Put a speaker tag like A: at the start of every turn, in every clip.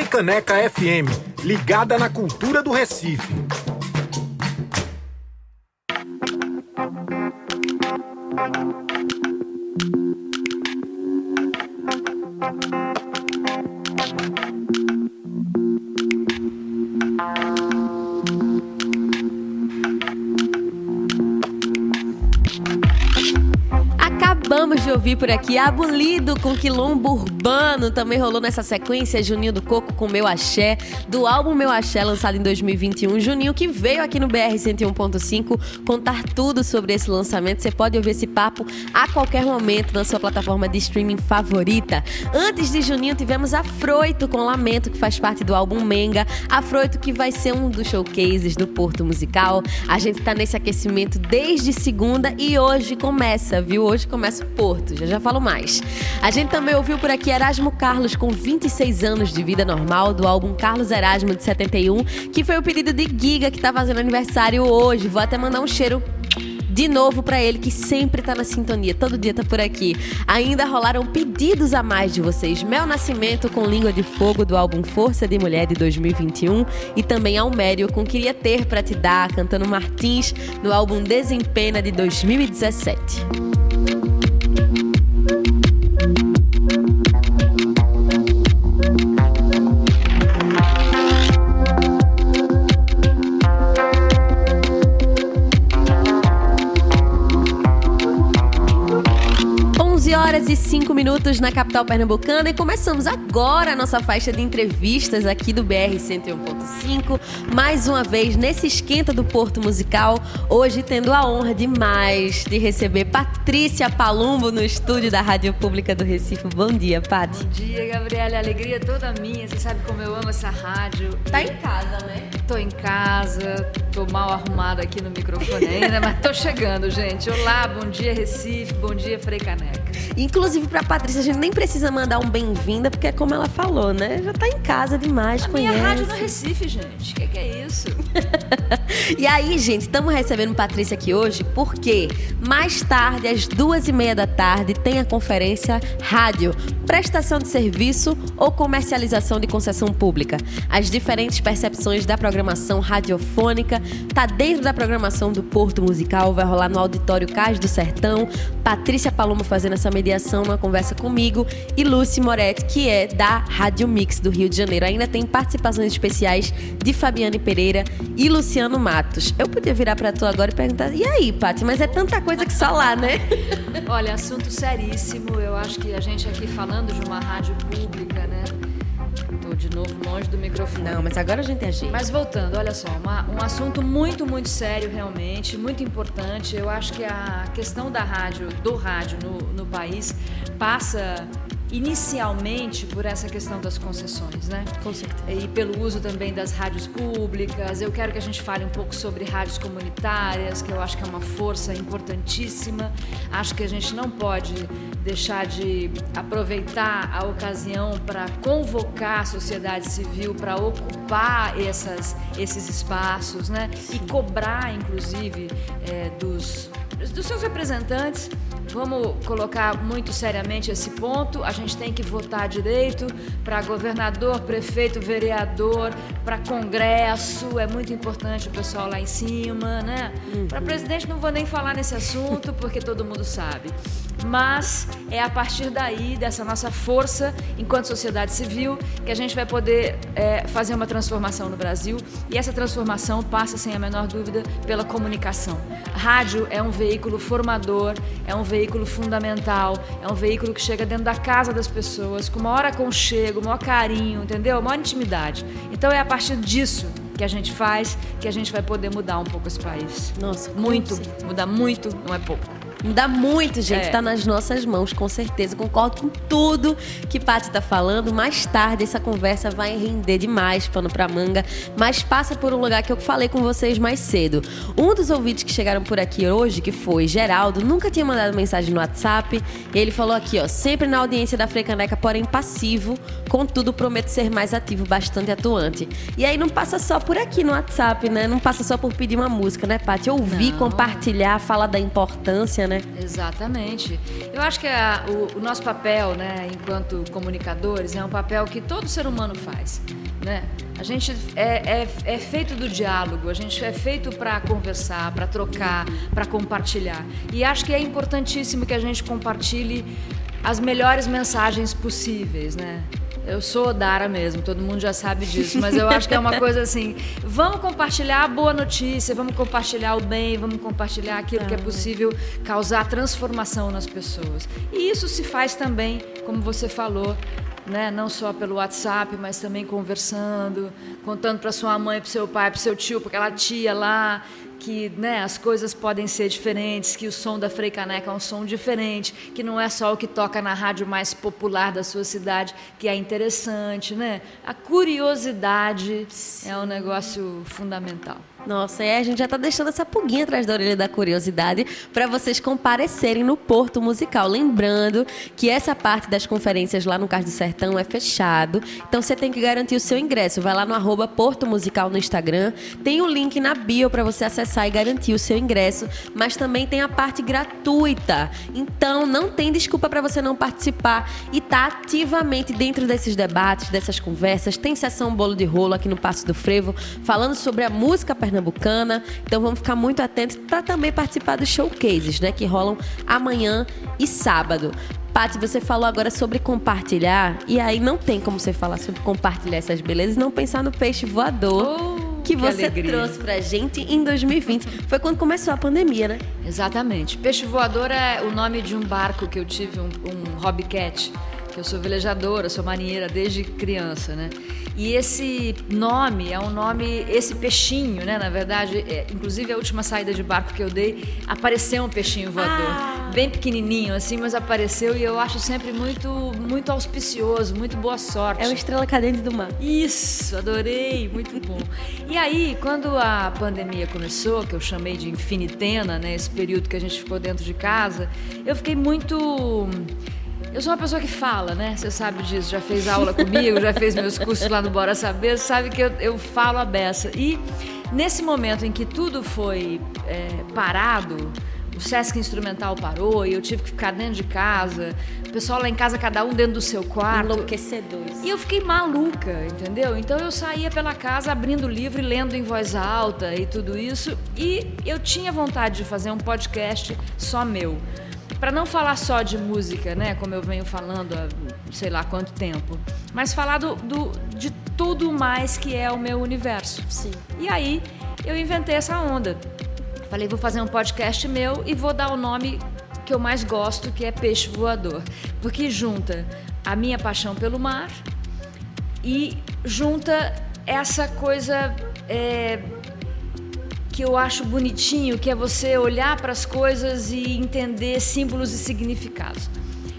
A: Freicaneca FM, ligada na cultura do Recife.
B: Ouvir por aqui Abolido com Quilombo Urbano. Também rolou nessa sequência Juninho do Coco com Meu Axé, do álbum Meu Axé, lançado em 2021. Juninho que veio aqui no BR 101.5 contar tudo sobre esse lançamento. Você pode ouvir esse papo a qualquer momento na sua plataforma de streaming favorita. Antes de Juninho, tivemos Afroito com Lamento, que faz parte do álbum Menga. Afroito que vai ser um dos showcases do Porto Musical. A gente tá nesse aquecimento desde segunda e hoje começa, viu? Hoje começa o Porto, já já falo mais. A gente também ouviu por aqui Erasmo Carlos com 26 anos de vida normal do álbum Carlos Erasmo de 71, que foi o pedido de Giga que tá fazendo aniversário hoje. Vou até mandar um cheiro de novo para ele que sempre tá na sintonia, todo dia tá por aqui. Ainda rolaram pedidos a mais de vocês. Mel Nascimento com Língua de Fogo do álbum Força de Mulher de 2021 e também Almério com Queria Ter para Te Dar, cantando Martins no álbum Desempena de 2017. 11 horas 5 minutos na capital pernambucana e começamos agora a nossa faixa de entrevistas aqui do BR 101.5. Mais uma vez nesse esquenta do Porto Musical, hoje tendo a honra demais de receber Patrícia Palumbo no estúdio da Rádio Pública do Recife. Bom dia, Paty.
C: Bom dia, Gabriela. Alegria toda minha. Você sabe como eu amo essa rádio.
B: Tá em casa, né?
C: Tô em casa, tô mal arrumada aqui no microfone ainda, mas tô chegando, gente. Olá, bom dia, Recife. Bom dia, Frei Caneca.
B: Inclusive pra Patrícia, a gente nem precisa mandar um bem-vinda, porque é como ela falou, né? Já tá em casa demais,
C: A
B: conhece.
C: minha rádio no Recife, gente. O que, que é isso?
B: E aí, gente, estamos recebendo Patrícia aqui hoje porque mais tarde, às duas e meia da tarde, tem a conferência Rádio, Prestação de Serviço ou Comercialização de Concessão Pública. As diferentes percepções da programação radiofônica tá dentro da programação do Porto Musical, vai rolar no Auditório Cais do Sertão. Patrícia Paloma fazendo essa mediação, uma conversa comigo e Lucy Moretti, que é da Rádio Mix do Rio de Janeiro. Ainda tem participações especiais de Fabiane Pereira e Luciano Matos. Eu podia virar pra tu agora e perguntar: e aí, Paty? Mas é tanta coisa que só lá, né?
C: Olha, assunto seríssimo. Eu acho que a gente aqui falando de uma rádio pública, né? De novo longe do microfone.
B: Não, mas agora a gente gente.
C: Mas voltando, olha só, uma- um assunto muito, muito sério realmente, muito importante. Eu acho que a questão da rádio, do rádio no, no país, passa inicialmente por essa questão das concessões, né?
B: Com certeza.
C: E pelo uso também das rádios públicas. Eu quero que a gente fale um pouco sobre rádios comunitárias, que eu acho que é uma força importantíssima. Acho que a gente não pode deixar de aproveitar a ocasião para convocar a sociedade civil para ocupar essas, esses espaços, né? E cobrar, inclusive, eh, dos, dos seus representantes Vamos colocar muito seriamente esse ponto. A gente tem que votar direito para governador, prefeito, vereador, para congresso. É muito importante o pessoal lá em cima, né? Para presidente não vou nem falar nesse assunto porque todo mundo sabe. Mas é a partir daí dessa nossa força enquanto sociedade civil que a gente vai poder é, fazer uma transformação no Brasil. E essa transformação passa sem a menor dúvida pela comunicação. Rádio é um veículo formador, é um veículo fundamental, é um veículo que chega dentro da casa das pessoas com maior aconchego, maior carinho, entendeu? Maior intimidade. Então é a partir disso que a gente faz que a gente vai poder mudar um pouco esse país.
B: Nossa,
C: Muito, mudar muito, não é pouco.
B: Dá muito, gente.
C: É.
B: Tá nas nossas mãos, com certeza. Concordo com tudo que Paty tá falando. Mais tarde, essa conversa vai render demais pano pra manga. Mas passa por um lugar que eu falei com vocês mais cedo. Um dos ouvintes que chegaram por aqui hoje, que foi Geraldo, nunca tinha mandado mensagem no WhatsApp. Ele falou aqui, ó. Sempre na audiência da Frecaneca, porém passivo. Contudo, prometo ser mais ativo, bastante atuante. E aí não passa só por aqui no WhatsApp, né? Não passa só por pedir uma música, né, Paty? Ouvir,
C: Não.
B: compartilhar, falar da importância, né?
C: Exatamente. Eu acho que a, o, o, nosso papel, né, enquanto comunicadores, é um papel que todo ser humano faz, né? A gente é, é, é feito do diálogo, a gente é feito para conversar, para trocar, para compartilhar. E acho que é importantíssimo que a gente compartilhe as melhores mensagens possíveis, né? Eu sou Dara mesmo, todo mundo já sabe disso, mas eu acho que é uma coisa assim, vamos compartilhar a boa notícia, vamos compartilhar o bem, vamos compartilhar aquilo que é possível causar transformação nas pessoas. E isso se faz também, como você falou, né? não só pelo WhatsApp, mas também conversando, contando para sua mãe, para seu pai, para seu tio, para aquela tia lá, que né, as coisas podem ser diferentes, que o som da Frei Caneca é um som diferente, que não é só o que toca na rádio mais popular da sua cidade, que é interessante, né? A curiosidade é um negócio fundamental.
B: Nossa, é, a gente já está deixando essa pulguinha atrás da orelha da curiosidade para vocês comparecerem no Porto Musical. Lembrando que essa parte das conferências lá no Cais do Sertão é fechado, então você tem que garantir o seu ingresso. Vai lá no arroba Porto Musical no Instagram, tem o link na bio para você acessar e garantir o seu ingresso, mas também tem a parte gratuita. Então não tem desculpa para você não participar e tá ativamente dentro desses debates, dessas conversas. Tem sessão bolo de rolo aqui no Passo do Frevo, falando sobre a música. Então vamos ficar muito atentos para também participar dos showcases, né, que rolam amanhã e sábado. Paty, você falou agora sobre compartilhar, e aí não tem como você falar sobre compartilhar essas belezas e não pensar no peixe voador. Oh que, que você alegria. trouxe pra gente em 2020. Foi quando começou a pandemia, né?
C: Exatamente. Peixe voador é o nome de um barco que eu tive, um, um hobbycat que eu sou velejadora, sou marinheira desde criança, né? E esse nome é um nome, esse peixinho, né? Na verdade, é, inclusive a última saída de barco que eu dei, apareceu um peixinho voador, ah. bem pequenininho assim, mas apareceu e eu acho sempre muito, muito auspicioso, muito boa sorte.
B: É uma estrela cadente do mar.
C: Isso, adorei, muito bom. E aí, quando a pandemia começou, que eu chamei de infinitena, né? Esse período que a gente ficou dentro de casa, eu fiquei muito eu sou uma pessoa que fala, né? Você sabe disso, já fez aula comigo, já fez meus cursos lá no Bora Saber, sabe que eu, eu falo a beça. E nesse momento em que tudo foi é, parado, o Sesc Instrumental parou e eu tive que ficar dentro de casa, o pessoal lá em casa, cada um dentro do seu quarto.
B: Enlouquecedores.
C: E eu fiquei maluca, entendeu? Então eu saía pela casa abrindo o livro e lendo em voz alta e tudo isso. E eu tinha vontade de fazer um podcast só meu para não falar só de música, né, como eu venho falando há sei lá quanto tempo, mas falar do, do, de tudo mais que é o meu universo.
B: Sim.
C: E aí eu inventei essa onda. Falei, vou fazer um podcast meu e vou dar o nome que eu mais gosto, que é Peixe Voador, porque junta a minha paixão pelo mar e junta essa coisa é, que eu acho bonitinho, que é você olhar para as coisas e entender símbolos e significados.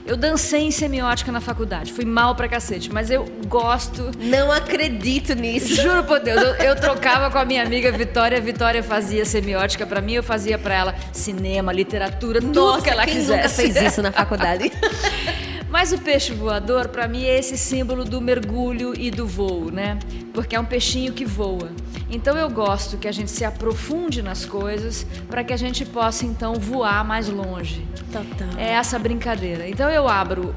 C: Eu dancei em semiótica na faculdade, fui mal pra cacete, mas eu gosto.
B: Não acredito nisso.
C: Juro por Deus, eu, eu trocava com a minha amiga Vitória, a Vitória fazia semiótica para mim, eu fazia para ela cinema, literatura, Nossa, tudo que ela
B: quem
C: quisesse.
B: Nunca fez isso na faculdade.
C: Mas o peixe voador, para mim, é esse símbolo do mergulho e do voo, né? Porque é um peixinho que voa. Então eu gosto que a gente se aprofunde nas coisas para que a gente possa então voar mais longe.
B: Total.
C: É essa brincadeira. Então eu abro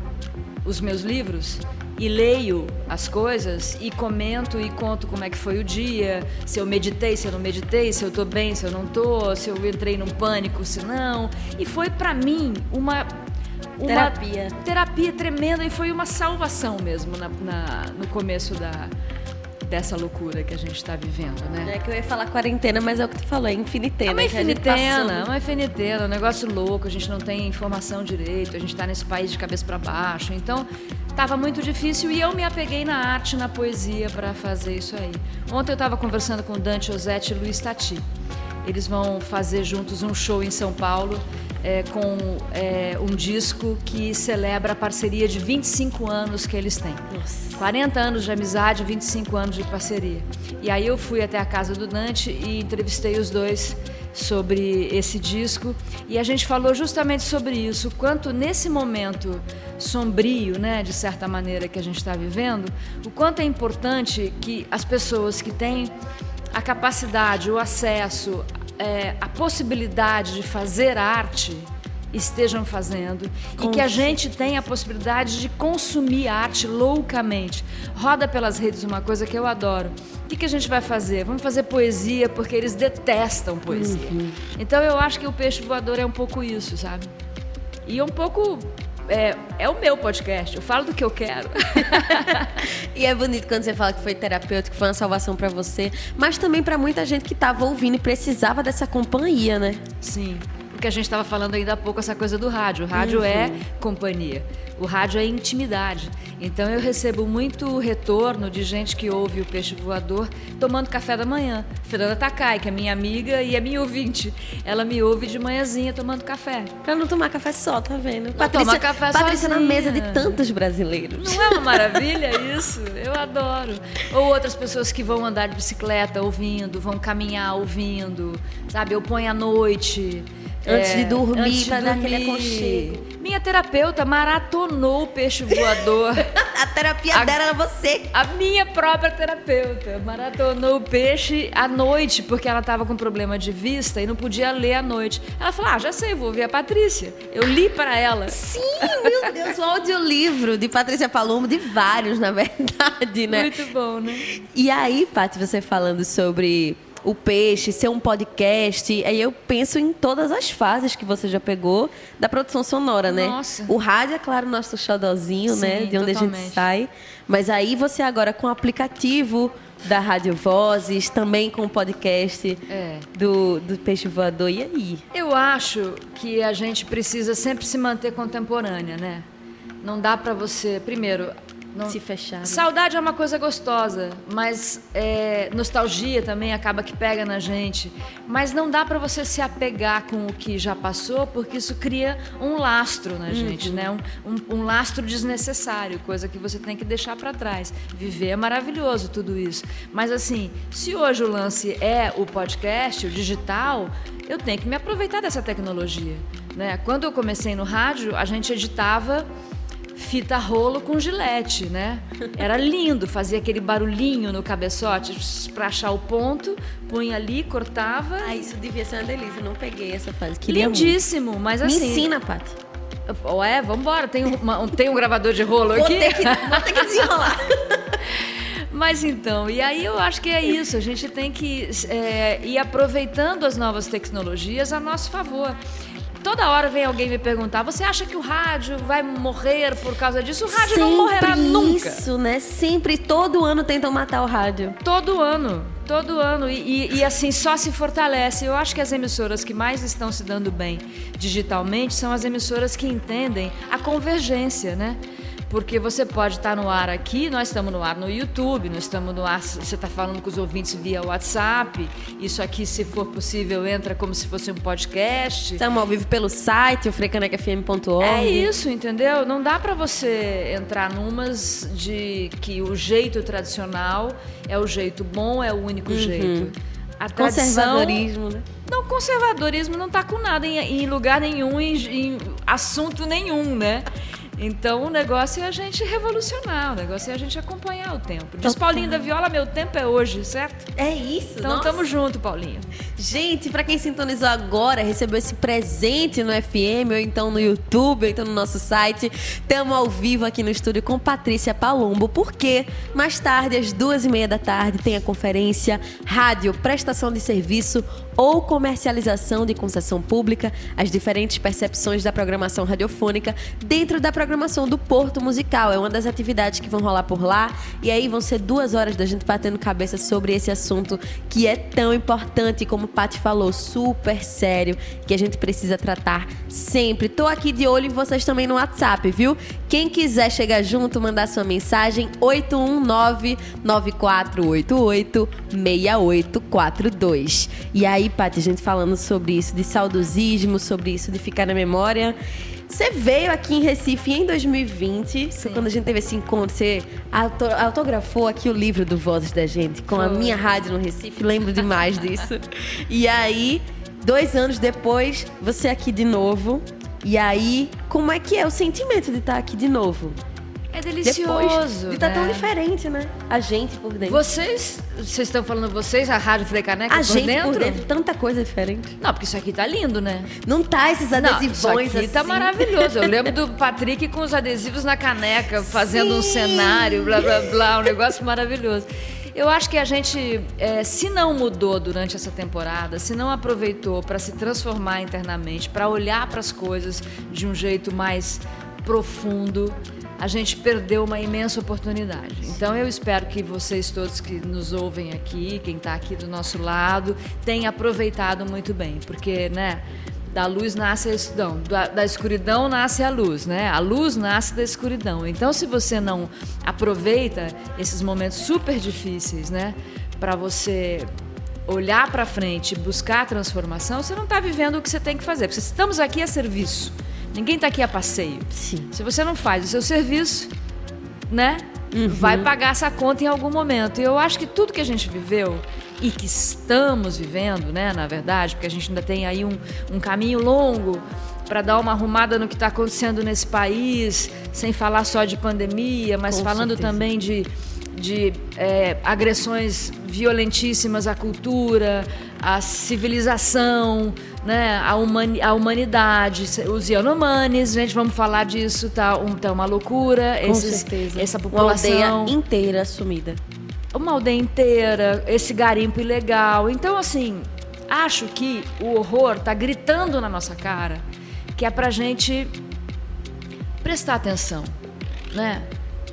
C: os meus livros e leio as coisas e comento e conto como é que foi o dia, se eu meditei, se eu não meditei, se eu tô bem, se eu não tô, se eu entrei num pânico, se não. E foi para mim uma uma
B: terapia.
C: terapia tremenda e foi uma salvação mesmo na, na no começo da, dessa loucura que a gente está vivendo, né?
B: É que eu ia falar quarentena, mas é o que tu falou, é infinitena. É
C: uma infinitena, é uma infinitena, um negócio louco, a gente não tem informação direito, a gente está nesse país de cabeça para baixo. Então, estava muito difícil e eu me apeguei na arte, na poesia para fazer isso aí. Ontem eu estava conversando com Dante Osetti e Luiz Tati. Eles vão fazer juntos um show em São Paulo é, com é, um disco que celebra a parceria de 25 anos que eles têm.
B: Nossa.
C: 40 anos de amizade, 25 anos de parceria. E aí eu fui até a casa do Dante e entrevistei os dois sobre esse disco e a gente falou justamente sobre isso, quanto nesse momento sombrio, né, de certa maneira que a gente está vivendo, o quanto é importante que as pessoas que têm a capacidade, o acesso, é, a possibilidade de fazer arte estejam fazendo Com e que a gente tenha a possibilidade de consumir arte loucamente. Roda pelas redes uma coisa que eu adoro. O que, que a gente vai fazer? Vamos fazer poesia porque eles detestam poesia. Uhum. Então eu acho que o peixe voador é um pouco isso, sabe? E um pouco é, é o meu podcast, eu falo do que eu quero.
B: e é bonito quando você fala que foi terapêutico, que foi uma salvação para você, mas também para muita gente que tava ouvindo e precisava dessa companhia, né?
C: Sim. Que a gente estava falando ainda há pouco, essa coisa do rádio. O rádio uhum. é companhia. O rádio é intimidade. Então eu recebo muito retorno de gente que ouve o Peixe Voador tomando café da manhã. Fernanda Takai, que é minha amiga e é minha ouvinte. Ela me ouve de manhãzinha tomando café.
B: Pra não tomar café só, tá vendo? Não
C: Patrícia, toma café
B: Patrícia
C: sozinha.
B: na mesa de tantos brasileiros.
C: Não é uma maravilha isso? Eu adoro. Ou outras pessoas que vão andar de bicicleta ouvindo, vão caminhar ouvindo, sabe? Eu ponho à noite.
B: Antes é, de dormir, antes pra dar aquele aconchego.
C: Minha terapeuta maratonou o peixe voador.
B: a terapia a, dela era você.
C: A minha própria terapeuta maratonou o peixe à noite, porque ela estava com problema de vista e não podia ler à noite. Ela falou: Ah, já sei, vou ver a Patrícia. Eu li para ela.
B: Sim, meu Deus, o audiolivro de Patrícia Palomo, de vários, na verdade, né?
C: Muito bom, né?
B: E aí, Paty, você falando sobre o peixe, ser um podcast. Aí eu penso em todas as fases que você já pegou da produção sonora, né?
C: Nossa.
B: O rádio é, claro, nosso xodozinho, né? De onde totalmente. a gente sai. Mas aí você agora com o aplicativo da Rádio Vozes, também com o podcast é. do, do Peixe Voador. E aí?
C: Eu acho que a gente precisa sempre se manter contemporânea, né? Não dá para você. Primeiro,
B: não... Se fechar.
C: Saudade é uma coisa gostosa, mas é, nostalgia também acaba que pega na gente. Mas não dá para você se apegar com o que já passou, porque isso cria um lastro na gente, uhum. né? Um, um, um, lastro desnecessário, coisa que você tem que deixar para trás. Viver é maravilhoso tudo isso, mas assim, se hoje o lance é o podcast, o digital, eu tenho que me aproveitar dessa tecnologia. Né? Quando eu comecei no rádio, a gente editava fita rolo com gilete, né? Era lindo, fazia aquele barulhinho no cabeçote para achar o ponto, punha ali, cortava.
B: Ah, isso devia ser uma delícia, não peguei essa fase.
C: Queria Lindíssimo, muito. mas assim.
B: Me ensina, Paty.
C: Ué, vambora, tem, uma, tem um gravador de rolo
B: vou
C: aqui.
B: Ter que, vou ter que desenrolar.
C: Mas então, e aí eu acho que é isso, a gente tem que é, ir aproveitando as novas tecnologias a nosso favor. Toda hora vem alguém me perguntar: você acha que o rádio vai morrer por causa disso? O rádio
B: Sempre
C: não morrerá nunca.
B: Isso, né? Sempre, todo ano tentam matar o rádio.
C: Todo ano, todo ano. E, e, e, assim, só se fortalece. Eu acho que as emissoras que mais estão se dando bem digitalmente são as emissoras que entendem a convergência, né? Porque você pode estar no ar aqui, nós estamos no ar no YouTube, nós estamos no ar, você está falando com os ouvintes via WhatsApp. Isso aqui, se for possível, entra como se fosse um podcast.
B: Estamos ao vivo pelo site, o frecanecfm.org.
C: É isso, entendeu? Não dá para você entrar numas de que o jeito tradicional é o jeito bom, é o único uhum. jeito.
B: A conservadorismo, né?
C: Não, conservadorismo não está com nada em, em lugar nenhum, em, em assunto nenhum, né? Então o negócio é a gente revolucionar, o negócio é a gente acompanhar o tempo. Diz Paulinho da Viola, meu tempo é hoje, certo?
B: É isso.
C: Então nossa. tamo junto, Paulinho.
B: Gente, para quem sintonizou agora, recebeu esse presente no FM, ou então no YouTube, ou então no nosso site, estamos ao vivo aqui no estúdio com Patrícia Palombo, porque mais tarde, às duas e meia da tarde, tem a conferência Rádio Prestação de Serviço ou Comercialização de Concessão Pública, as diferentes percepções da programação radiofônica dentro da programação do Porto Musical. É uma das atividades que vão rolar por lá. E aí vão ser duas horas da gente batendo cabeça sobre esse assunto que é tão importante, como o Paty falou, super sério, que a gente precisa tratar sempre. Tô aqui de olho em vocês também no WhatsApp, viu? Quem quiser chegar junto, mandar sua mensagem, 819-9488-6842. E aí, Paty, a gente falando sobre isso de saudosismo, sobre isso de ficar na memória. Você veio aqui em Recife em 2020, Sim. quando a gente teve esse encontro, você autografou aqui o livro do Vozes da Gente, com Foi. a minha rádio no Recife, lembro demais disso. E aí, dois anos depois, você aqui de novo. E aí, como é que é o sentimento de estar aqui de novo?
C: É delicioso.
B: Depois de tá
C: né?
B: tão diferente, né? A gente por dentro.
C: Vocês, vocês estão falando vocês, a Rádio Frei Caneca
B: a
C: por
B: gente
C: dentro?
B: por dentro, tanta coisa diferente.
C: Não, porque isso aqui tá lindo, né?
B: Não tá esses
C: Não,
B: adesivões
C: isso aqui
B: assim.
C: tá maravilhoso. Eu lembro do Patrick com os adesivos na caneca, fazendo um
B: Sim.
C: cenário, blá blá blá, um negócio maravilhoso. Eu acho que a gente, é, se não mudou durante essa temporada, se não aproveitou para se transformar internamente, para olhar para as coisas de um jeito mais profundo, a gente perdeu uma imensa oportunidade. Então eu espero que vocês todos que nos ouvem aqui, quem está aqui do nosso lado, tenham aproveitado muito bem, porque, né? Da luz nasce a escuridão, da, da escuridão nasce a luz, né? A luz nasce da escuridão. Então, se você não aproveita esses momentos super difíceis, né, para você olhar para frente, e buscar a transformação, você não está vivendo o que você tem que fazer. Porque estamos aqui a serviço. Ninguém está aqui a passeio.
B: Sim.
C: Se você não faz o seu serviço, né? Vai pagar essa conta em algum momento. E eu acho que tudo que a gente viveu e que estamos vivendo, né, na verdade, porque a gente ainda tem aí um, um caminho longo para dar uma arrumada no que está acontecendo nesse país, sem falar só de pandemia, mas
B: Com
C: falando
B: certeza.
C: também de, de é, agressões violentíssimas à cultura, à civilização, né, à, humani à humanidade, os Yanomamis, gente, vamos falar disso, tá, um, tá uma loucura,
B: Com
C: esses,
B: certeza.
C: essa
B: Uma
C: população
B: aldeia inteira sumida.
C: Uma aldeia inteira, esse garimpo ilegal. Então, assim, acho que o horror tá gritando na nossa cara que é pra gente prestar atenção, né?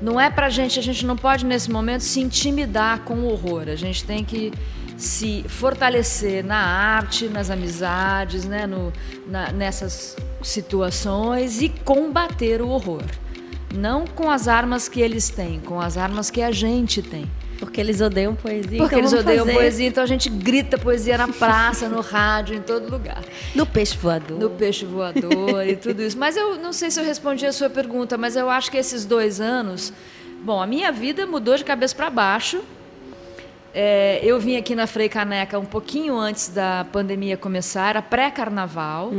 C: Não é pra gente, a gente não pode nesse momento se intimidar com o horror. A gente tem que se fortalecer na arte, nas amizades, né? No, na- nessas situações e combater o horror. Não com as armas que eles têm, com as armas que a gente tem.
B: Porque eles odeiam poesia.
C: Porque
B: então
C: eles odeiam
B: fazer
C: poesia, então a gente grita poesia na praça, no rádio, em todo lugar.
B: No peixe voador.
C: No peixe voador e tudo isso. Mas eu não sei se eu respondi a sua pergunta, mas eu acho que esses dois anos. Bom, a minha vida mudou de cabeça para baixo. É, eu vim aqui na Frei Caneca um pouquinho antes da pandemia começar, era pré-carnaval.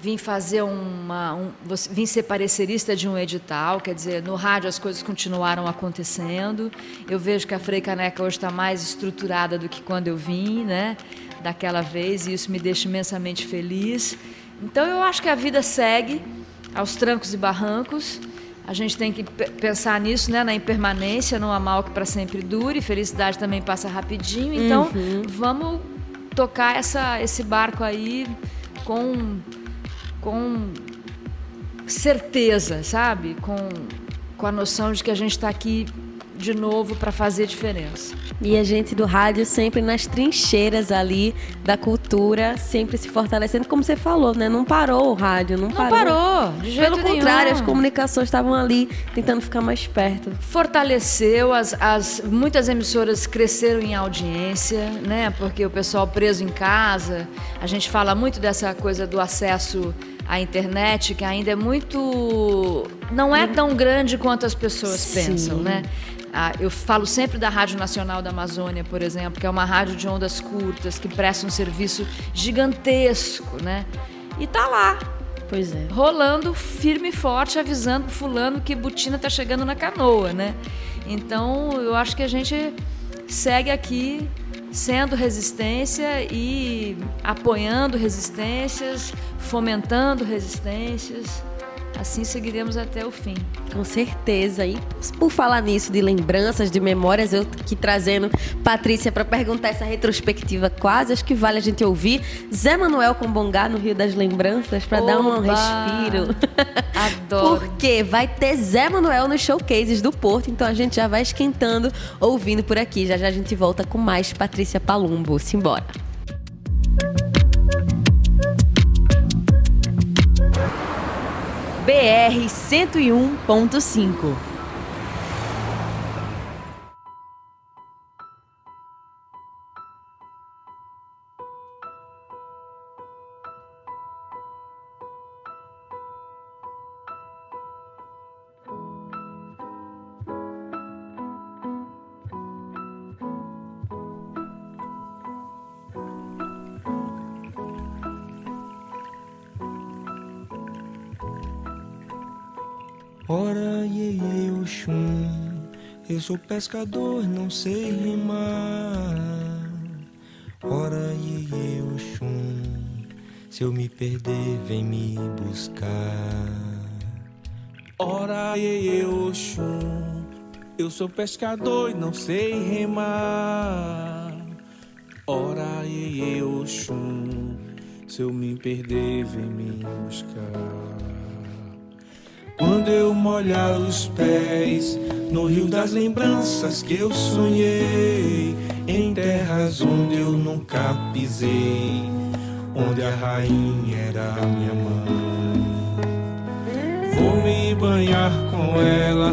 C: Vim fazer uma. Um, vim ser parecerista de um edital, quer dizer, no rádio as coisas continuaram acontecendo. Eu vejo que a Frei Caneca hoje está mais estruturada do que quando eu vim, né? Daquela vez, e isso me deixa imensamente feliz. Então eu acho que a vida segue aos trancos e barrancos. A gente tem que pe- pensar nisso, né? Na impermanência, não há mal que para sempre dure. Felicidade também passa rapidinho. Então, vamos tocar essa, esse barco aí com, com certeza, sabe? Com, com a noção de que a gente está aqui de novo para fazer diferença.
B: E a gente do rádio sempre nas trincheiras ali da cultura, sempre se fortalecendo, como você falou, né? Não parou o rádio, não,
C: Não
B: parou.
C: parou, de jeito
B: Pelo
C: nenhum.
B: contrário, as comunicações estavam ali tentando ficar mais perto.
C: fortaleceu as, as muitas emissoras cresceram em audiência né porque o pessoal preso em casa a gente fala muito dessa coisa do acesso à internet que ainda é muito não é tão grande quanto as pessoas
B: Sim.
C: pensam né Ah, eu falo sempre da Rádio Nacional da Amazônia, por exemplo, que é uma rádio de ondas curtas, que presta um serviço gigantesco, né? E tá lá,
B: Pois é.
C: rolando firme e forte, avisando fulano que Butina tá chegando na canoa, né? Então, eu acho que a gente segue aqui sendo resistência e apoiando resistências, fomentando resistências. Assim seguiremos até o fim.
B: Com certeza. E por falar nisso, de lembranças, de memórias, eu aqui trazendo Patrícia para perguntar essa retrospectiva quase, acho que vale a gente ouvir. Zé Manuel com Bongá no Rio das Lembranças, para dar um respiro.
C: Adoro.
B: Porque vai ter Zé Manuel nos showcases do Porto, então a gente já vai esquentando, ouvindo por aqui. Já já a gente volta com mais Patrícia Palumbo. Simbora.
D: BR 101.5.
E: eu sou pescador, não sei rimar. Ora, iê, Oxum, se eu me perder, vem me buscar.
F: Ora, iê, Oxum, eu sou pescador e não sei remar. Ora, iê, Oxum, se eu me perder, vem me buscar. Quando eu molhar os pés no rio das lembranças que eu sonhei, em terras onde eu nunca pisei, onde a rainha era minha mãe. Vou me banhar com ela,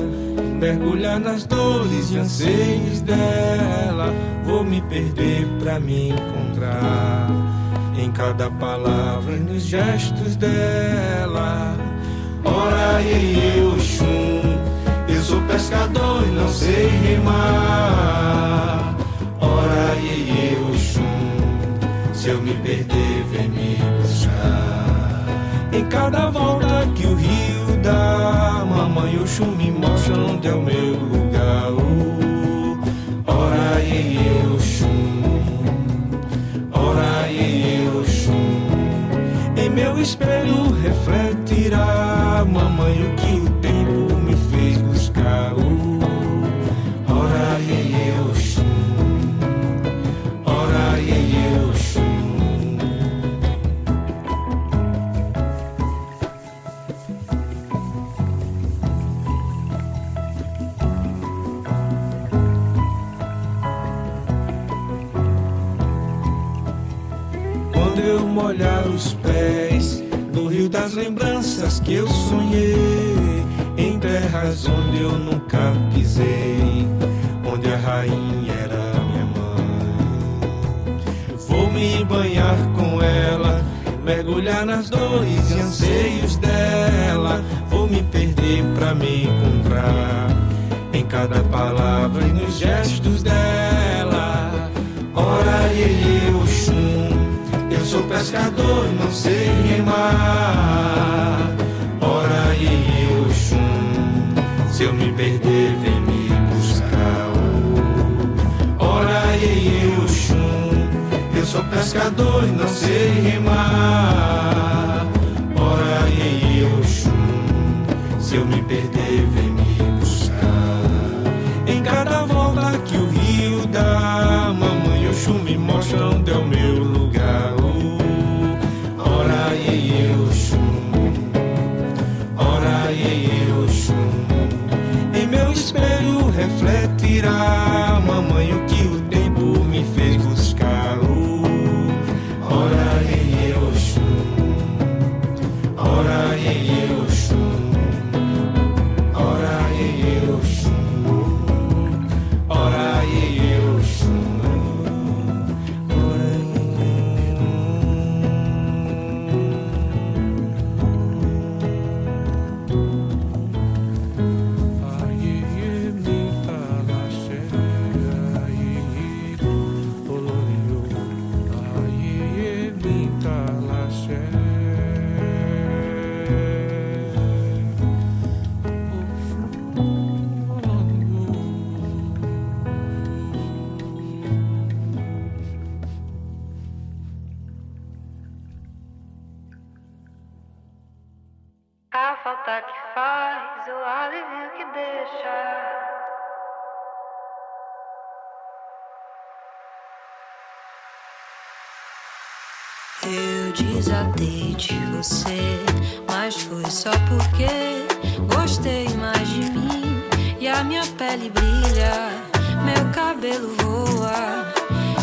F: mergulhar nas dores e anseios dela. Vou me perder pra me encontrar em cada palavra e nos gestos dela. Ora, Oxum, eu sou pescador e não sei remar. Ora, iê, Oxum, se eu me perder, vem me buscar. Em cada volta que o rio dá, mamãe Oxum me mostra onde é o meu lugar. Oh, ora, iê, Oxum, ora, iê, Oxum, em meu espelho refletirá, mamãe, o que molhar os pés no rio das lembranças que eu sonhei, em terras onde eu nunca pisei, onde a rainha era minha mãe. Vou me banhar com ela, mergulhar nas dores e anseios dela. Vou me perder pra me encontrar em cada palavra e nos gestos dela. Ora, eu sou pescador e não sei remar. Ora, iê, iê, Oxum, se eu me perder, vem me buscar. Ora, iê, iê, Oxum, eu sou pescador e não sei remar. Ora, iê, iê, Oxum, se eu me perder, vem me buscar. Em cada volta que o rio dá, mamãe Oxum me mostra onde é o meu lugar.
G: De você, mas foi só porque gostei mais de mim e a minha pele brilha, meu cabelo voa.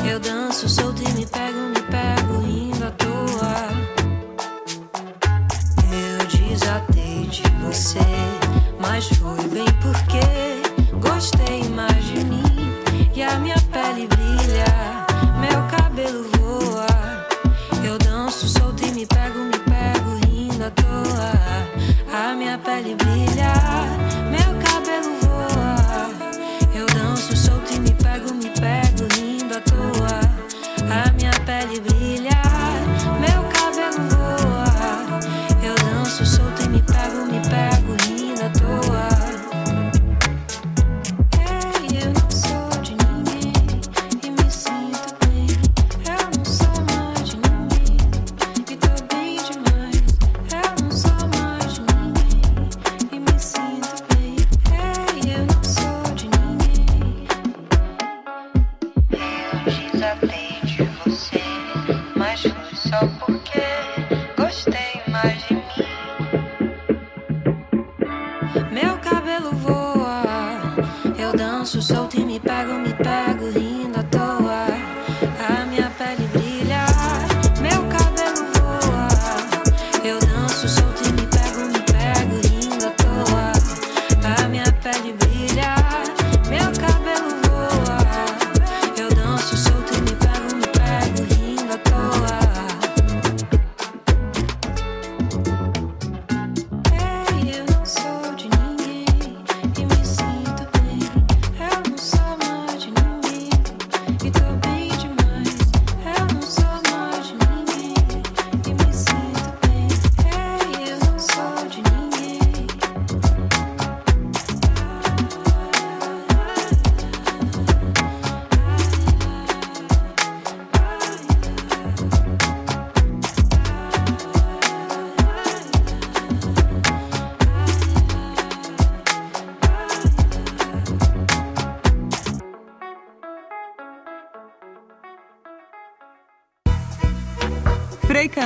G: Eu danço solto e me pego, me pego indo à toa. Eu desatei de você, mas foi bem porque gostei mais de mim e a minha pele brilha, meu cabelo voa. A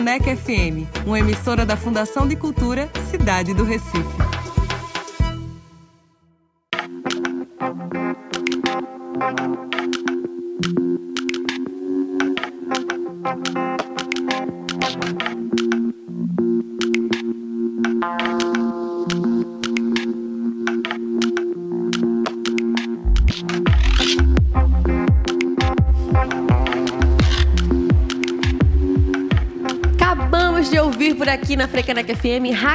H: Caneca FM, uma emissora da Fundação de Cultura Cidade do Recife.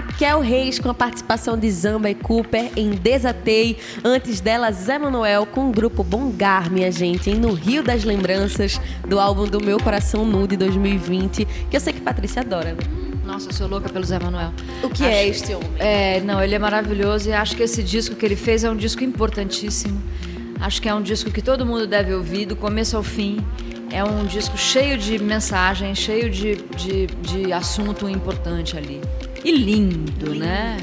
B: Raquel Reis com a participação de Zamba e Cooper em Desatei. Antes dela, Zé Manuel com o grupo Bongar, minha gente, hein? no Rio das Lembranças do álbum do Meu Coração Nude 2020, que eu sei que Patrícia adora. né?
C: Nossa, eu sou louca pelo Zé Manuel.
B: O que é este homem?
C: É, não, ele é maravilhoso e acho que esse disco que ele fez é um disco importantíssimo. Acho que é um disco que todo mundo deve ouvir, do começo ao fim. É um disco cheio de mensagem, cheio de, de, de assunto importante ali. E lindo, né?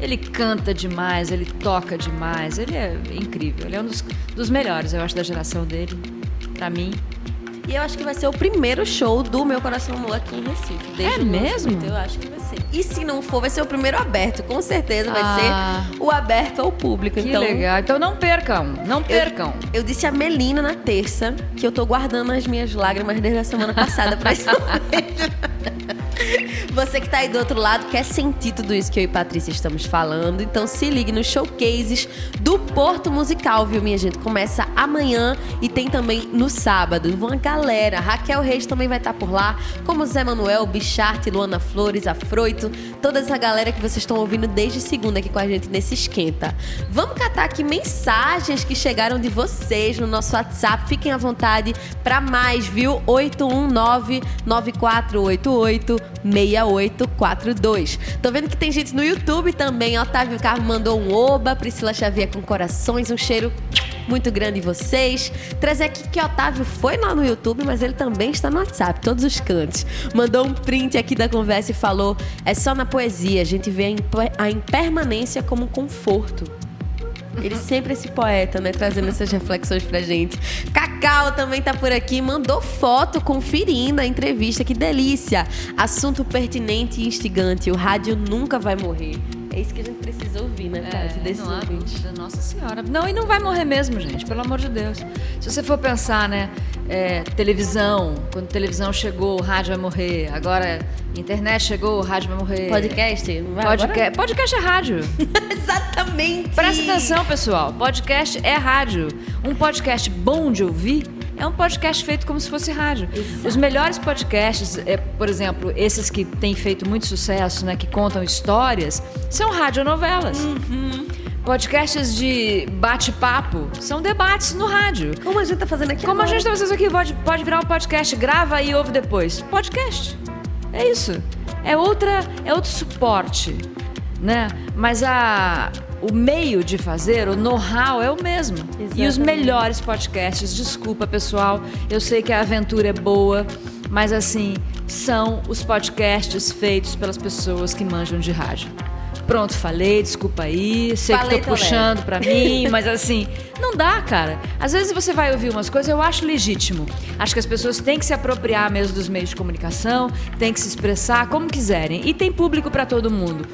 C: Ele canta demais, ele toca demais, ele é incrível. Ele é um dos, dos melhores, eu acho, da geração dele. Pra mim.
B: E eu acho que vai ser o primeiro show do Meu Coração Nu aqui em Recife. Desde
C: É mesmo?
B: Eu acho que vai ser. E se não for, vai ser o primeiro aberto. Com certeza vai
C: Ah.
B: ser o aberto ao público.
C: Que
B: então,
C: legal. Então não percam, não percam.
B: Eu disse a Melina na terça que eu tô guardando as minhas lágrimas desde a semana passada pra esse momento. Você que tá aí do outro lado quer sentir tudo isso que eu e Patrícia estamos falando, então se ligue nos showcases do Porto Musical, viu, minha gente? Começa amanhã e tem também no sábado. Uma galera, Raquel Reis também vai estar por lá, como Zé Manuel, Bicharte, Luana Flores, Afroito, toda essa galera que vocês estão ouvindo desde segunda aqui com a gente nesse esquenta. Vamos catar aqui mensagens que chegaram de vocês no nosso WhatsApp. Fiquem à vontade para mais, viu? 819 9488 6842. Tô vendo que tem gente no YouTube também. Otávio Carmo mandou um oba, Priscila Xavier com corações, um cheiro muito grande em vocês. Trazer aqui que Otávio foi lá no YouTube, mas ele também está no WhatsApp, todos os cantos. Mandou um print aqui da conversa e falou: é só na poesia, a gente vê a imper- a impermanência como conforto. Ele sempre esse poeta, né? Trazendo essas reflexões pra gente. Cacau também tá por aqui, mandou foto conferindo a entrevista. Que delícia! Assunto pertinente e instigante. O rádio nunca vai morrer. É isso que a gente precisa ouvir, né, Tati? Desses
C: não
B: ouvintes.
C: Nossa Senhora. Não, e não vai morrer mesmo, gente, pelo amor de Deus. Se você for pensar, né, é, televisão, quando televisão chegou, o rádio vai morrer. Agora, internet chegou, o rádio vai morrer.
B: Podcast? Vai
C: Podca-
B: agora?
C: Podcast é rádio.
B: Exatamente!
C: Presta atenção, pessoal. Podcast é rádio. Um podcast bom de ouvir é um podcast feito como se fosse rádio. Os melhores podcasts, é, por exemplo, esses que têm feito muito sucesso, né, que contam histórias, são radionovelas. Podcasts de bate-papo são debates no rádio.
B: Como a gente tá fazendo aqui
C: Como a
B: agora.
C: gente tá fazendo aqui, pode, pode virar um podcast, grava e ouve depois. Podcast. É isso. É outra, é outro suporte, né? Mas a o meio de fazer, o know-how é o mesmo. E os
B: Exatamente.
C: melhores podcasts, desculpa, pessoal, eu sei que a aventura é boa, mas assim, são os podcasts feitos pelas pessoas que manjam de rádio. Pronto, falei, desculpa aí, sei
B: Falei,
C: que
B: tô
C: puxando pra mim, mas assim, não dá, cara. Às vezes você vai ouvir umas coisas, eu acho legítimo. Acho que as pessoas têm que se apropriar mesmo dos meios de comunicação, têm que se expressar como quiserem. E tem público pra todo mundo.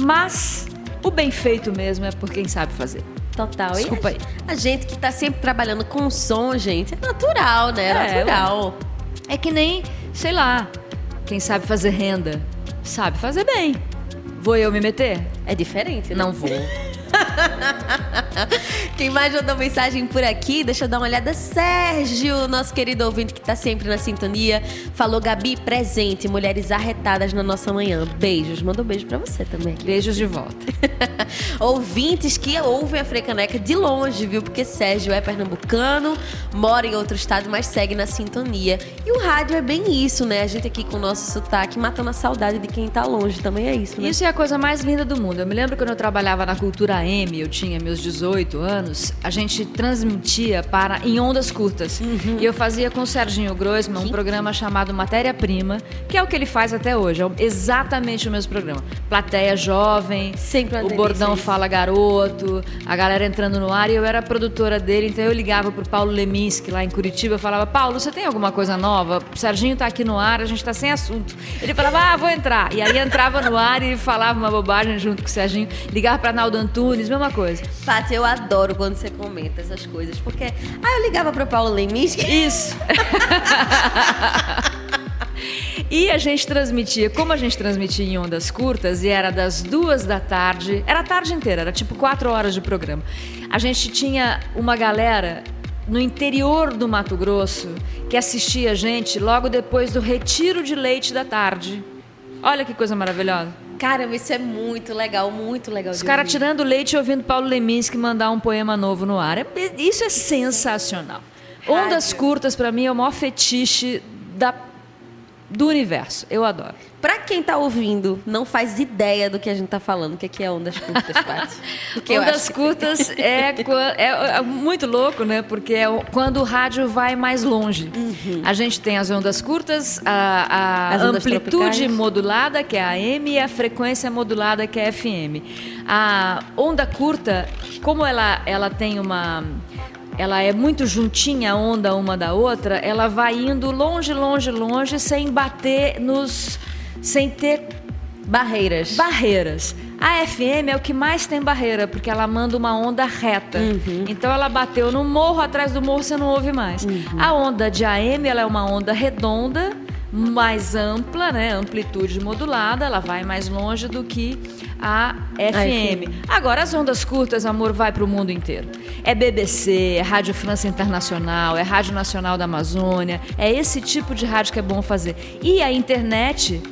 C: Mas o bem feito mesmo é por quem sabe fazer.
B: Total.
C: Desculpa
B: a-
C: aí.
B: A gente que tá sempre trabalhando com som, gente, é natural, né? É,
C: É,
B: natural.
C: É que nem, sei lá, quem sabe fazer renda, sabe fazer bem. Vou eu me meter?
B: É diferente, né?
C: Não vou.
B: Quem mais mandou mensagem por aqui? Deixa eu dar uma olhada. Sérgio, nosso querido ouvinte que tá sempre na sintonia. Falou, Gabi, presente, mulheres arretadas na nossa manhã. Beijos. Mandou beijo pra você também.
C: Beijos de volta.
B: Ouvintes que ouvem a Frecaneca de longe, viu? Porque Sérgio é pernambucano, mora em outro estado, mas segue na sintonia. E o rádio é bem isso, né? A gente aqui com o nosso sotaque, matando a saudade de quem tá longe. Também é isso, né?
C: Isso é a coisa mais linda do mundo. Eu me lembro quando eu trabalhava na Cultura M, eu tinha meus 18 anos, a gente transmitia para em ondas curtas. E eu fazia com o Serginho Groisman um programa chamado Matéria Prima, que é o que ele faz até hoje. É exatamente o mesmo programa. Plateia jovem,
B: Sempre
C: o bordão
B: isso.
C: fala garoto, a galera entrando no ar e eu era produtora dele, então eu ligava pro Paulo Leminski lá em Curitiba, eu falava: "Paulo, você tem alguma coisa nova? O Serginho tá aqui no ar, a gente tá sem assunto". Ele falava: "Ah, vou entrar". E aí entrava no ar e falava uma bobagem junto com o Serginho, ligava pra Naldo Antunes, mesma coisa.
B: Paty, eu adoro quando você comenta essas coisas, porque. Ah, eu ligava pro Paulo Leminski.
C: Isso. E a gente transmitia, como a gente transmitia em ondas curtas, e era das duas da tarde, era a tarde inteira, era tipo quatro horas de programa. A gente tinha uma galera no interior do Mato Grosso que assistia a gente logo depois do retiro de leite da tarde. Olha que coisa maravilhosa.
B: Caramba, isso é muito legal, muito legal.
C: Os caras tirando leite e ouvindo Paulo Leminski mandar um poema novo no ar. É- isso é sensacional. Ondas curtas, pra mim, é o maior fetiche da, do universo. Eu adoro.
B: Pra quem tá ouvindo, não faz ideia do que a gente tá falando, o que que é ondas curtas, Paty.
C: Ondas curtas é, é- é muito louco, né? Porque é quando o rádio vai mais longe. A gente tem as ondas curtas, a, a
B: Uhum.
C: Amplitude
B: tropicais.
C: modulada, que é a AM, e a frequência modulada, que é a FM. A onda curta, como ela, ela tem uma. Ela é muito juntinha a onda uma da outra, ela vai indo longe, longe, longe, sem bater nos. sem ter
B: Barreiras.
C: barreiras. A FM é o que mais tem barreira, porque ela manda uma onda reta. Então ela bateu no morro, atrás do morro você não ouve mais. A onda de AM ela é uma onda redonda, mais ampla, né? Amplitude modulada, ela vai mais longe do que a FM. Agora as ondas curtas, amor, vai para o mundo inteiro. É BBC, é Rádio França Internacional, é Rádio Nacional da Amazônia. É esse tipo de rádio que é bom fazer. E a internet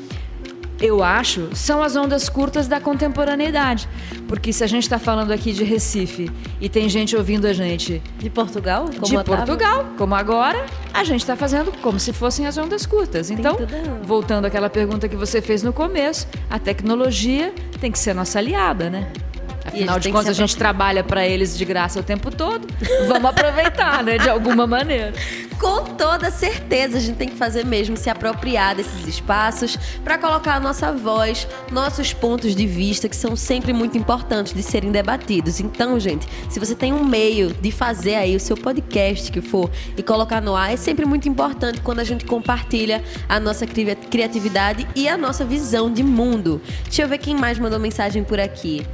C: eu acho, são as ondas curtas da contemporaneidade. Porque se a gente está falando aqui de Recife e tem gente ouvindo a gente
B: De Portugal? Como
C: de
B: Otávio?
C: Portugal, como agora, a gente está fazendo como se fossem as ondas curtas. Então, voltando àquela pergunta que você fez no começo, a tecnologia tem que ser nossa aliada, né? Afinal de contas, a gente trabalha para eles de graça o tempo todo. Vamos aproveitar, né? De alguma maneira.
B: Com toda certeza, a gente tem que fazer mesmo, se apropriar desses espaços para colocar a nossa voz, nossos pontos de vista, que são sempre muito importantes de serem debatidos. Então, gente, se você tem um meio de fazer aí o seu podcast que for e colocar no ar, é sempre muito importante quando a gente compartilha a nossa cri- criatividade e a nossa visão de mundo. Deixa eu ver quem mais mandou mensagem por aqui.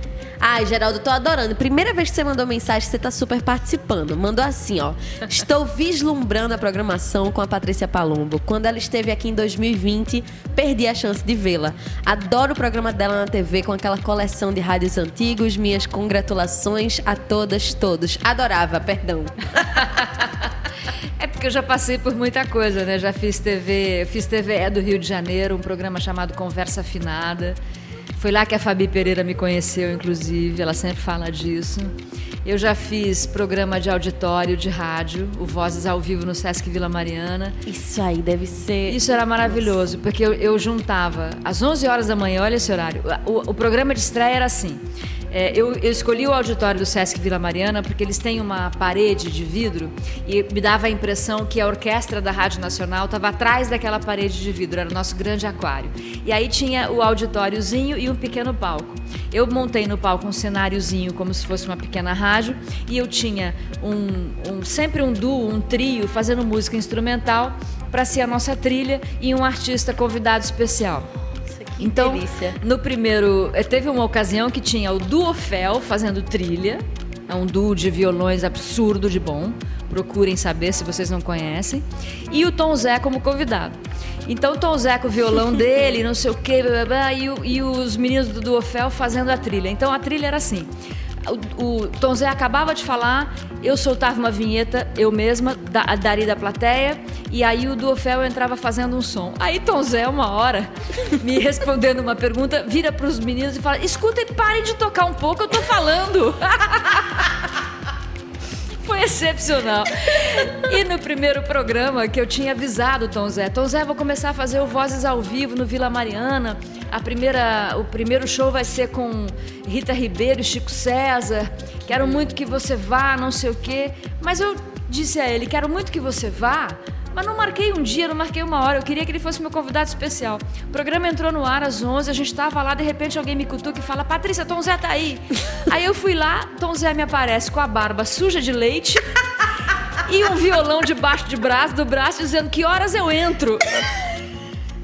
B: Ai, Geraldo, tô adorando. Primeira vez que você mandou mensagem, você tá super participando. Mandou assim, ó. Estou vislumbrando a programação com a Patrícia Palombo. Quando ela esteve aqui em 2020, perdi a chance de vê-la. Adoro o programa dela na TV com aquela coleção de rádios antigos. Minhas congratulações a todas, todos. Adorava, perdão.
C: É porque eu já passei por muita coisa, né? Já fiz TV, fiz TVE do Rio de Janeiro, um programa chamado Conversa Afinada. Foi lá que a Fabi Pereira me conheceu, inclusive, ela sempre fala disso. Eu já fiz programa de auditório de rádio, o Vozes ao Vivo no Sesc Vila Mariana.
B: Isso aí deve ser.
C: Isso era maravilhoso, porque eu, eu juntava às 11 horas da manhã, olha esse horário. O, o programa de estreia era assim. É, eu, eu escolhi o auditório do Sesc Vila Mariana porque eles têm uma parede de vidro e me dava a impressão que a orquestra da Rádio Nacional estava atrás daquela parede de vidro, era o nosso grande aquário. E aí tinha o auditóriozinho e um pequeno palco. Eu montei no palco um cenáriozinho como se fosse uma pequena rádio e eu tinha um, um- sempre um duo, um trio fazendo música instrumental para ser a nossa trilha e um artista convidado especial. Então,
B: delícia.
C: no primeiro, eh, teve uma ocasião que tinha o Duofel fazendo trilha É um duo de violões absurdo de bom. Procurem saber se vocês não conhecem. E o Tom Zé como convidado. Então, Tom Zé com o violão dele, não sei o quê, blá, blá, blá, e, o- e os meninos do Duofel fazendo a trilha. Então, a trilha era assim. O, o Tom Zé acabava de falar, eu soltava uma vinheta, eu mesma, da, dali da plateia, e aí o Duofel entrava fazendo um som. Aí Tom Zé, uma hora, me respondendo uma pergunta, vira para os meninos e fala: escutem, parem de tocar um pouco, eu tô falando. Foi excepcional. E no primeiro programa que eu tinha avisado o Tom Zé, Tom Zé, vou começar a fazer o Vozes ao vivo no Vila Mariana. A primeira, o primeiro show vai ser com Rita Ribeiro e Chico César. Quero muito que você vá, não sei o quê. Mas eu disse a ele, quero muito que você vá, mas não marquei um dia, não marquei uma hora. Eu queria que ele fosse meu convidado especial. O programa entrou no ar às 11, a gente tava lá, de repente alguém me cutuca e fala: Patrícia, Tom Zé tá aí. aí eu fui lá, Tom Zé me aparece com a barba suja de leite e um violão debaixo de braço, do braço, dizendo: Que horas eu entro?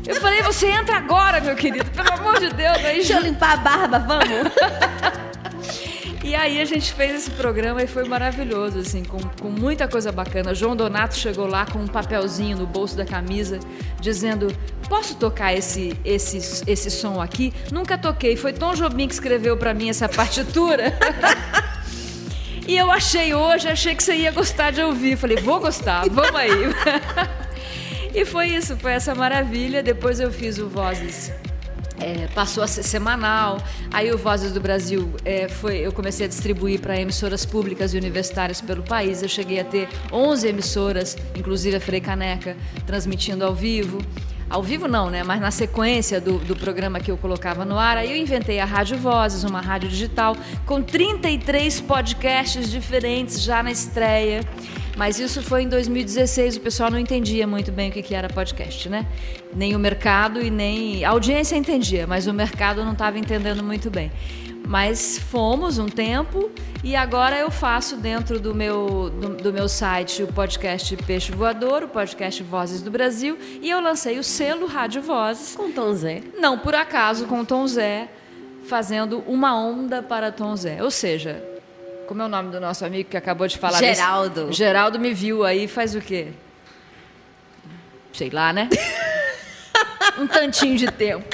C: Eu falei: Você entra agora, meu querido, pelo amor de Deus. Aí,
B: Deixa eu limpar a barba, vamos?
C: e aí a gente fez esse programa e foi maravilhoso, assim, com, com muita coisa bacana. João Donato chegou lá com um papelzinho no bolso da camisa, dizendo: Posso tocar esse, esse, esse som aqui? Nunca toquei. Foi Tom Jobim que escreveu para mim essa partitura. e eu achei hoje, achei que você ia gostar de ouvir. Falei: Vou gostar, vamos aí. e foi isso, foi essa maravilha. Depois eu fiz o Vozes é, passou a ser semanal. Aí o Vozes do Brasil é, foi, eu comecei a distribuir para emissoras públicas e universitárias pelo país. Eu cheguei a ter 11 emissoras, inclusive a Frei Caneca, transmitindo ao vivo. Ao vivo não, né? Mas na sequência do, do programa que eu colocava no ar, aí eu inventei a Rádio Vozes, uma rádio digital, com 33 podcasts diferentes já na estreia. Mas isso foi em 2016, o pessoal não entendia muito bem o que era podcast, né? Nem o mercado e nem. A audiência entendia, mas o mercado não estava entendendo muito bem. Mas fomos um tempo e agora eu faço dentro do meu, do, do meu site o podcast Peixe Voador, o podcast Vozes do Brasil, e eu lancei o selo Rádio Vozes.
B: Com Tom Zé.
C: Não por acaso, com Tom Zé, fazendo uma onda para Tom Zé. Ou seja, como é o nome do nosso amigo que acabou de falar? desse-
B: Geraldo.
C: Geraldo me viu aí faz o quê? Sei lá, né? um tantinho de tempo.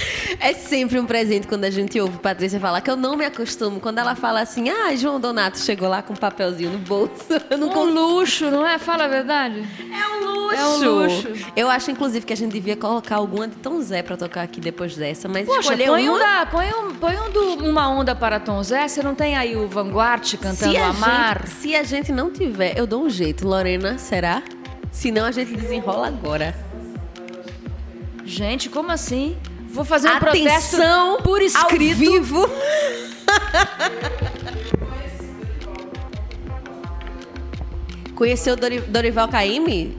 B: É sempre um presente quando a gente ouve Patrícia falar que eu não me acostumo. Quando ela fala assim, ah, João Donato chegou lá com um papelzinho no bolso.
C: Um luxo, não é? Fala a verdade.
B: É um luxo.
C: É um luxo.
B: Eu acho, inclusive, que a gente devia colocar alguma de Tom Zé pra tocar aqui depois dessa. Mas
C: Poxa,
B: escolher
C: põe, um
B: uma...
C: da, põe, um, põe um do, uma onda para Tom Zé. Você não tem aí o Vanguard cantando Amar?
B: Se a gente não tiver, eu dou um jeito. Lorena, será? Senão a gente desenrola agora.
C: Gente, como assim? Vou fazer um
B: Atenção
C: protesto por escrito.
B: Ao vivo. Conheceu o Dori- Dorival Caymmi?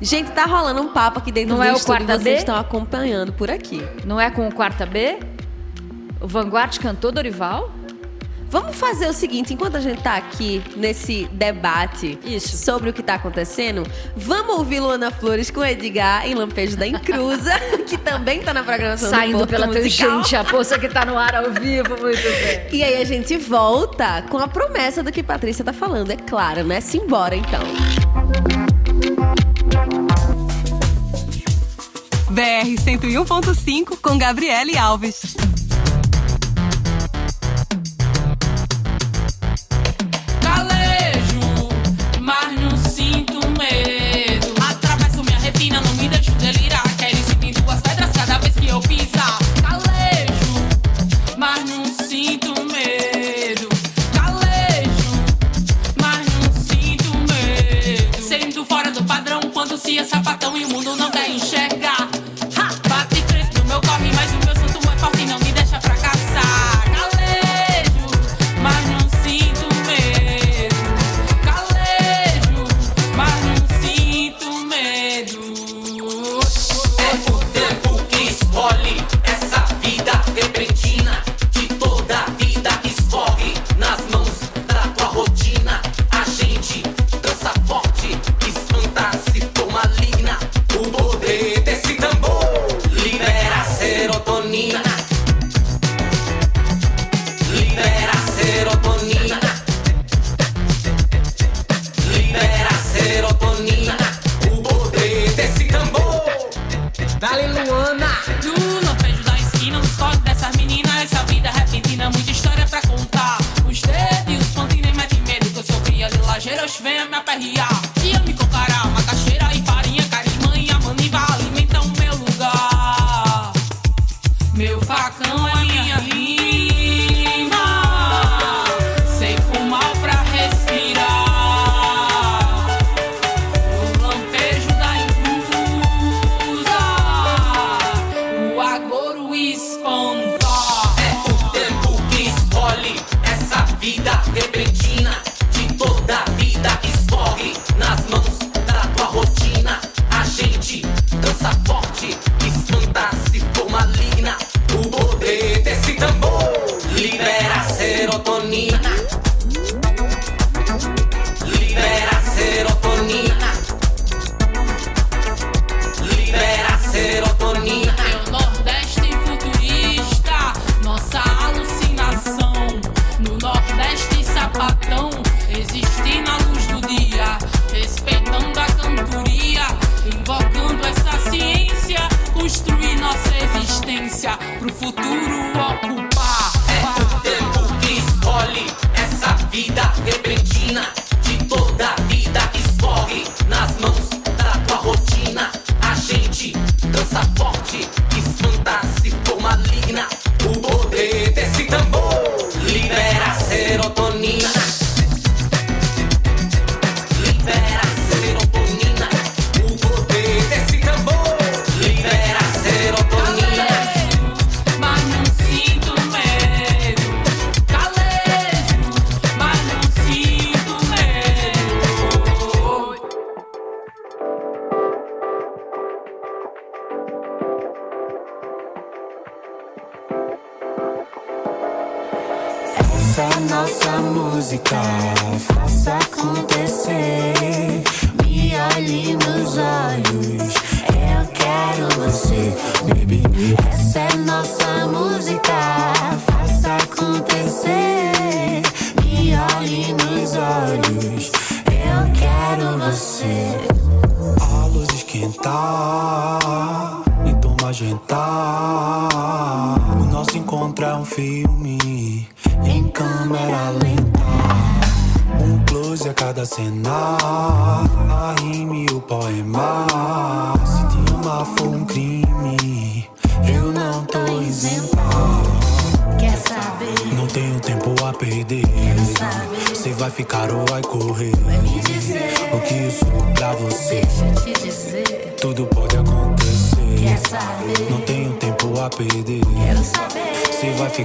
B: Gente, tá rolando um papo aqui dentro
C: Não
B: do
C: é o
B: estúdio.
C: quarta
B: Vocês
C: B?
B: estão acompanhando por aqui.
C: Não é com o quarta B? O Vanguard cantou Dorival?
B: Vamos fazer o seguinte, enquanto a gente tá aqui nesse debate sobre o que tá acontecendo, vamos ouvir Luana Flores com Edgar em Lampejo da Encruza, que também tá na programação do
C: Saindo
B: Porto
C: pela
B: Musical.
C: tangente, a poça que tá no ar ao vivo, muito bem.
B: E aí a gente volta com a promessa do que Patrícia tá falando, é claro, né? Simbora então.
H: BR 101.5 com Gabriele Alves.
I: pro futuro.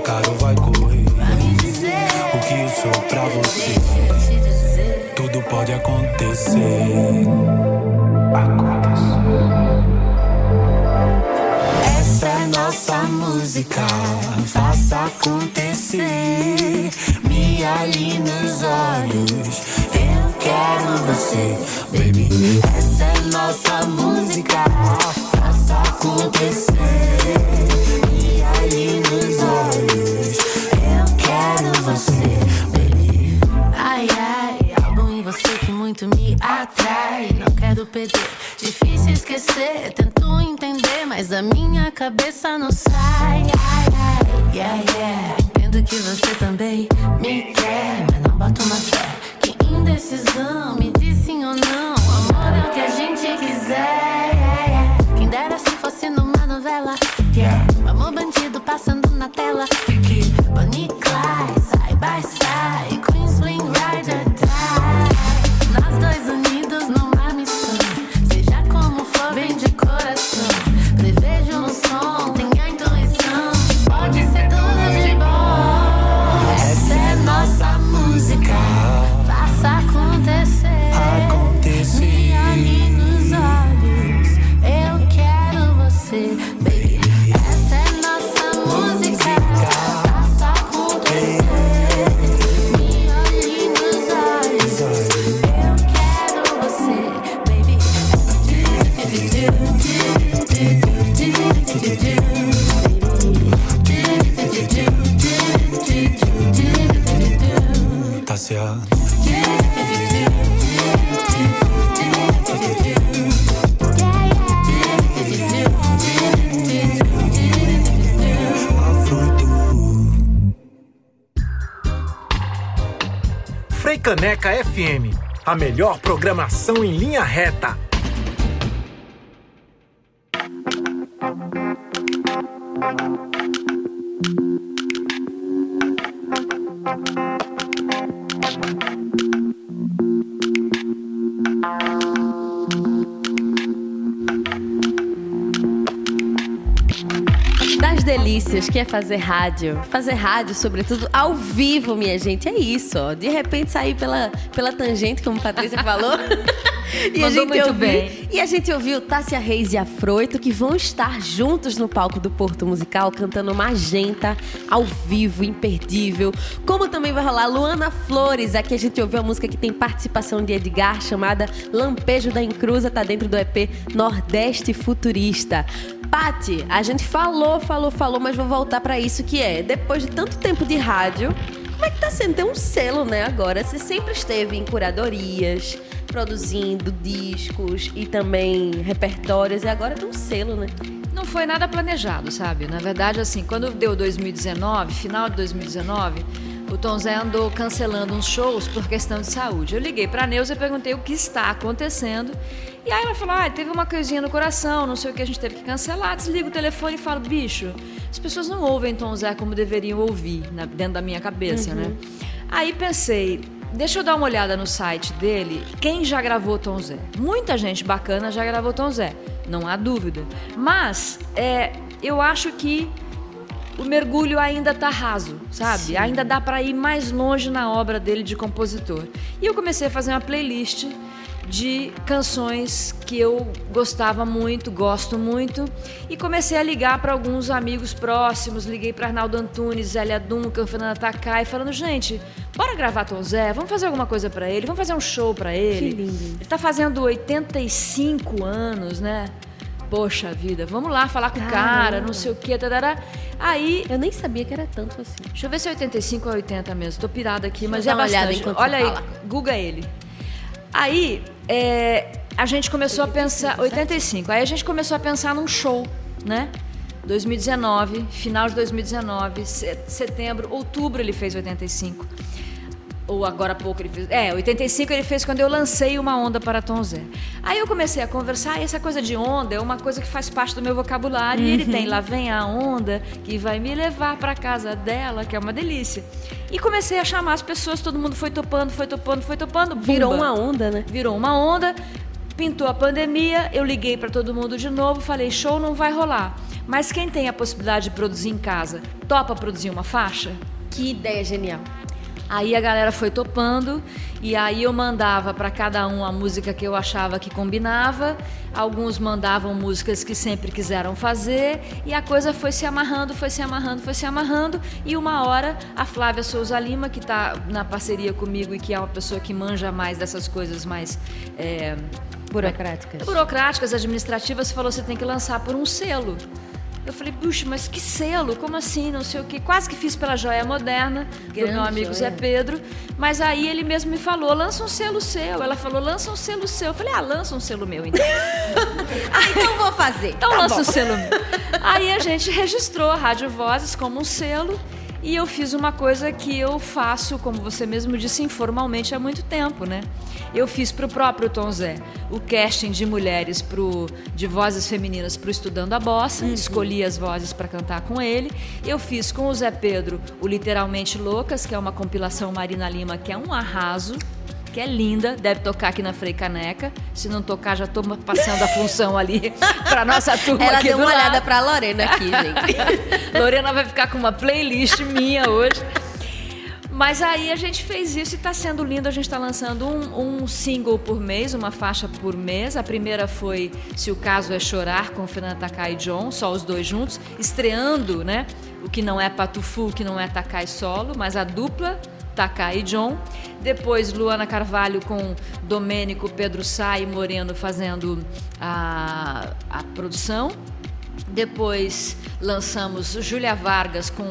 E: caro vai correr. O que eu sou pra você? Tudo pode acontecer. Essa é nossa música. Faça acontecer. Me ali nos olhos. Eu quero você, baby. Essa é nossa música. Faça acontecer.
G: perder. Difícil esquecer, tento entender, mas a minha cabeça não sai. Yeah, yeah. Entendo que você também me quer, mas não bato uma fé. Que indecisão.
E: demasiado.
A: Frei Caneca FM, a melhor programação em linha reta
B: que é fazer rádio. Fazer rádio, sobretudo, ao vivo, minha gente. É isso, ó. De repente sair pela, pela tangente, como a Patrícia falou. e a
C: Mandou
B: gente
C: muito
B: ouviu,
C: bem.
B: E a gente ouviu Tássia Reis e Afroito, que vão estar juntos no palco do Porto Musical, cantando Magenta, ao vivo, imperdível. Como também vai rolar Luana Flores. Aqui a gente ouviu a música que tem participação de Edgar, chamada Lampejo da Encruza, tá dentro do EP Nordeste Futurista. Pati, a gente falou, falou, falou, mas vou voltar pra isso que é, depois de tanto tempo de rádio, como é que tá sendo ter um selo, né, agora? Você sempre esteve em curadorias, produzindo discos e também repertórios, e agora tem um selo, né?
C: Não foi nada planejado, sabe? Na verdade, assim, quando deu 2019, final de 2019, o Tom Zé andou cancelando uns shows por questão de saúde. Eu liguei pra Neuza e perguntei o que está acontecendo. E aí ela falou: ah, teve uma coisinha no coração, não sei o que, a gente teve que cancelar. Desligo o telefone e falo: bicho, as pessoas não ouvem Tom Zé como deveriam ouvir, né, dentro da minha cabeça,
B: Uhum.
C: né? Aí pensei, deixa eu dar uma olhada no site dele, quem já gravou Tom Zé. Muita gente bacana já gravou Tom Zé, não há dúvida. Mas é, eu acho que o mergulho ainda tá raso, sabe? Ainda dá para ir mais longe na obra dele de compositor. E eu comecei a fazer uma playlist de canções que eu gostava muito, gosto muito, e comecei a ligar para alguns amigos próximos, liguei para Arnaldo Antunes, Zélia Duncan, Fernanda Takai, falando, gente, bora gravar Tom Zé, vamos fazer alguma coisa para ele, vamos fazer um show para ele.
B: Que lindo.
C: Ele tá fazendo 85 anos, né? Poxa vida, vamos lá falar com o cara, não sei o quê, tarará. Aí.
B: Eu nem sabia que era tanto assim.
C: Deixa eu ver se é 85 ou 80 mesmo. Tô pirada aqui, mas é bastante. Olha aí,
B: fala.
C: Google ele. Aí, é, a gente começou a pensar. 85. Aí a gente começou a pensar num show, né? 2019, final de 2019, se- setembro, outubro ele fez 85. Ou agora há pouco ele fez. É, 85 ele fez quando eu lancei uma onda para Tom Zé. Aí eu comecei a conversar, e essa coisa de onda é uma coisa que faz parte do meu vocabulário. E ele
B: Uhum.
C: tem lá vem a onda que vai me levar para casa dela, que é uma delícia. E comecei a chamar as pessoas, todo mundo foi topando, foi topando, foi topando.
B: Virou
C: bumba.
B: uma onda, né?
C: Virou uma onda. Pintou a pandemia, eu liguei para todo mundo de novo, falei: show não vai rolar. Mas quem tem a possibilidade de produzir em casa, topa produzir uma faixa?
B: Que ideia genial.
C: Aí a galera foi topando e aí eu mandava para cada um a música que eu achava que combinava. Alguns mandavam músicas que sempre quiseram fazer e a coisa foi se amarrando, foi se amarrando, foi se amarrando. E uma hora a Flávia Souza Lima, que está na parceria comigo e que é uma pessoa que manja mais dessas coisas mais é,
B: Burocráticas.
C: burocráticas, administrativas, falou: você tem que lançar por um selo. Eu falei, puxa, mas que selo? Como assim? Não sei o quê. Quase que fiz pela Joia Moderna, do
B: Grande
C: meu amigo Zé
B: Joia.
C: Pedro. Mas aí ele mesmo me falou, lança um selo seu. Ela falou, lança um selo seu. Eu falei, ah, lança um selo meu então.
B: Ah, então vou fazer.
C: Então
B: Tá
C: lança
B: bom.
C: o selo meu. Aí a gente registrou a Rádio Vozes como um selo. E eu fiz uma coisa que eu faço, como você mesmo disse, informalmente há muito tempo, né? Eu fiz para o próprio Tom Zé o casting de mulheres pro, de vozes femininas para o Estudando a Bossa, escolhi as vozes para cantar com ele. Eu fiz com o Zé Pedro o Literalmente Loucas, que é uma compilação Marina Lima, que é um arraso que é linda, deve tocar aqui na Frei Caneca. Se não tocar, já tô passando a função ali para nossa turma
B: Ela
C: aqui
B: deu
C: do
B: uma
C: lado.
B: olhada pra Lorena aqui, gente.
C: Lorena vai ficar com uma playlist minha hoje. Mas aí a gente fez isso e está sendo lindo. A gente está lançando um, um single por mês, uma faixa por mês. A primeira foi Se o Caso é Chorar, com Fernanda Takai e John, só os dois juntos, estreando, né? O que não é Patufu, o que não é Takai solo, mas a dupla Takai e John. Depois Luana Carvalho com Domênico, Pedro Sá e Moreno fazendo a, a produção. Depois lançamos Júlia Vargas com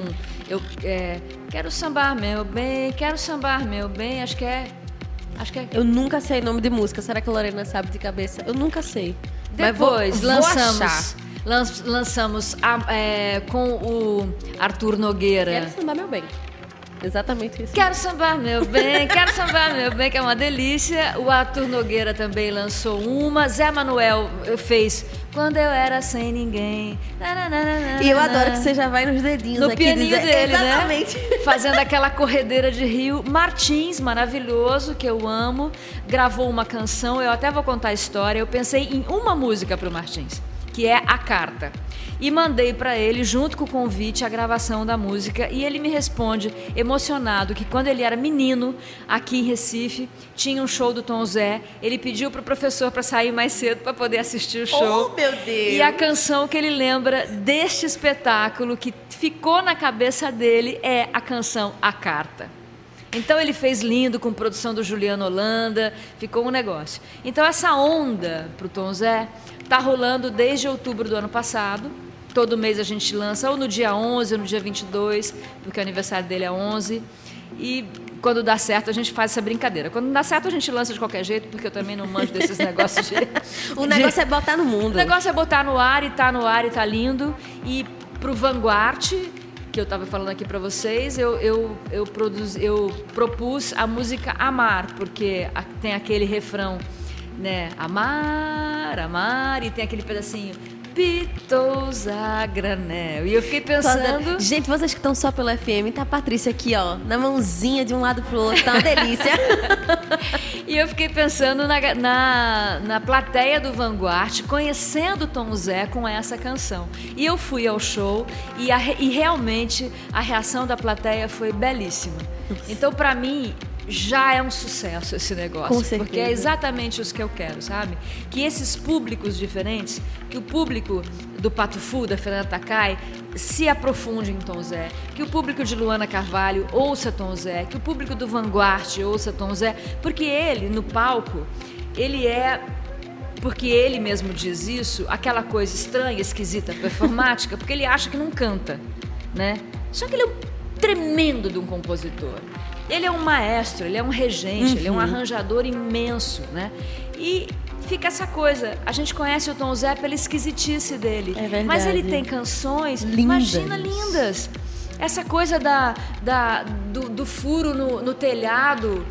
C: eu é, quero sambar meu bem, quero sambar meu bem, acho que é acho que é
B: Eu nunca sei nome de música. Será que a Lorena sabe de cabeça? Eu nunca sei. Vou-
C: Depois
B: vou
C: lançamos lan- lançamos a- é, com o Arthur Nogueira.
B: Quero sambar meu bem. Exatamente isso.
C: Quero sambar meu bem, quero sambar meu bem, que é uma delícia. O Arthur Nogueira também lançou uma. Zé Manuel fez Quando Eu Era Sem Ninguém.
B: E eu adoro que você já vai nos dedinhos
C: No
B: aqui
C: pianinho
B: dizer-
C: dele,
B: Exatamente.
C: né? Fazendo aquela corredeira de rio. Martins, maravilhoso, que eu amo, gravou uma canção. Eu até vou contar a história. Eu pensei em uma música para o Martins, que é A Carta. E mandei para ele, junto com o convite, a gravação da música. E ele me responde, emocionado, que quando ele era menino, aqui em Recife, tinha um show do Tom Zé. Ele pediu pro professor para sair mais cedo para poder assistir o show.
B: Oh, meu Deus!
C: E a canção que ele lembra deste espetáculo que ficou na cabeça dele é a canção A Carta. Então ele fez lindo com produção do Juliano Holanda, ficou um negócio. Então essa onda pro Tom Zé tá rolando desde outubro do ano passado. Todo mês a gente lança ou no dia 11 ou no dia 22, porque o aniversário dele é 11. E quando dá certo a gente faz essa brincadeira. Quando não dá certo a gente lança de qualquer jeito, porque eu também não manjo desses negócios de
B: O negócio é botar no
C: o
B: mundo.
C: negócio é botar no ar e tá no ar e tá lindo. E pro Vanguard, que eu tava falando aqui para vocês, eu, eu, eu, produzi, eu propus a música Amar, porque tem aquele refrão, né? Amar, amar, e tem aquele pedacinho. Pitos a granel. E eu fiquei pensando.
B: Gente, vocês que estão só pelo FM, tá a Patrícia aqui, ó, na mãozinha de um lado pro outro, tá uma delícia.
C: E eu fiquei pensando na, na, na plateia do Vanguard, conhecendo Tom Zé com essa canção. E eu fui ao show e, a e realmente a reação da plateia foi belíssima. Então, para mim, já é um sucesso esse negócio.
B: Com certeza.
C: Porque é exatamente isso que eu quero, sabe? Que esses públicos diferentes, que o público do Pato Fu, da Fernanda Takai, se aprofunde em Tom Zé, que o público de Luana Carvalho ouça Tom Zé, que o público do Vanguard ouça Tom Zé, porque ele, no palco, ele é porque ele mesmo diz isso, aquela coisa estranha, esquisita, performática, porque ele acha que não canta, né? Só que ele é um tremendo de um compositor. Ele é um maestro, ele é um regente, ele é um
B: Uhum.
C: arranjador imenso, né? E fica essa coisa, a gente conhece o Tom Zé pela esquisitice dele,
B: É verdade.
C: mas ele tem canções,
B: Lindas.
C: imagina lindas. Essa coisa da, da- do, do furo no, no telhado,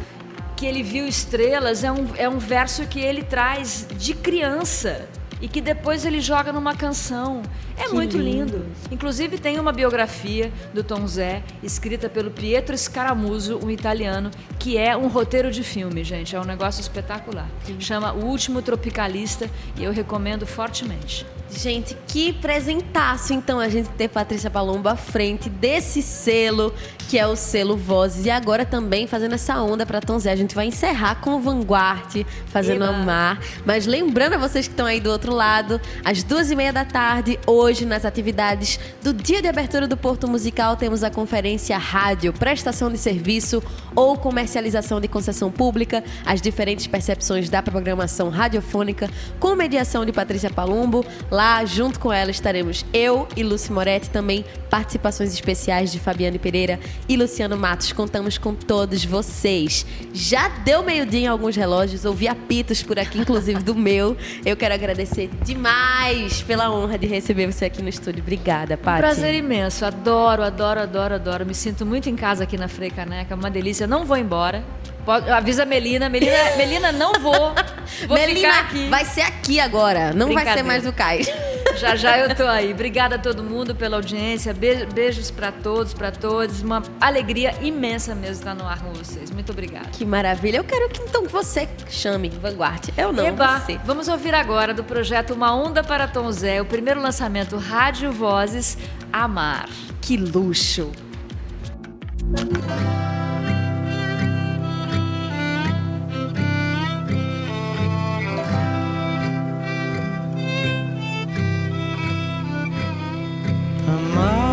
C: que ele viu estrelas, é um, é um verso que ele traz de criança e que depois ele joga numa canção. É
B: Que
C: muito
B: lindo.
C: lindo. Inclusive tem uma biografia do Tom Zé, escrita pelo Pietro Scaramuso, um italiano, que é um roteiro de filme, gente. É um negócio espetacular. Chama O Último Tropicalista e eu recomendo fortemente.
B: Gente, que presentaço então a gente ter Patrícia Palombo à frente desse selo, que é o selo Vozes. E agora também fazendo essa onda para Tom Zé. A gente vai encerrar com o Vanguard, fazendo
C: Eba.
B: amar. Mas lembrando a vocês que estão aí do outro lado, às duas e meia da tarde, hoje, nas atividades do dia de abertura do Porto Musical, temos a conferência Rádio, prestação de serviço ou comercialização de concessão pública, as diferentes percepções da programação radiofônica, com mediação de Patrícia Palumbo. Lá, junto com ela, estaremos eu e Lucy Moretti, também participações especiais de Fabiane Pereira e Luciano Matos. Contamos com todos vocês. Já deu meio-dia em alguns relógios, ouvi apitos por aqui, inclusive do meu. Eu quero agradecer demais pela honra de receber você aqui no estúdio. Obrigada, Paty.
C: Prazer imenso. Adoro, adoro, adoro, adoro. Me sinto muito em casa aqui na Frei Caneca. Uma delícia. Não vou embora. Pode- avisa a Melina. Melina, Melina não vou. Vou
B: Melina,
C: aqui.
B: vai ser aqui agora. Não vai ser mais do Cais.
C: Já já eu tô aí. Obrigada a todo mundo pela audiência. Be- Beijos pra todos, pra todos. Uma alegria imensa mesmo estar no ar com vocês. Muito obrigada.
B: Que maravilha. Eu quero que então você chame Vanguard. Eu não,
C: Eba,
B: você.
C: vamos ouvir agora do projeto Uma Onda para Tom Zé, o primeiro lançamento Rádio Vozes Amar.
B: Que luxo.
E: Amar,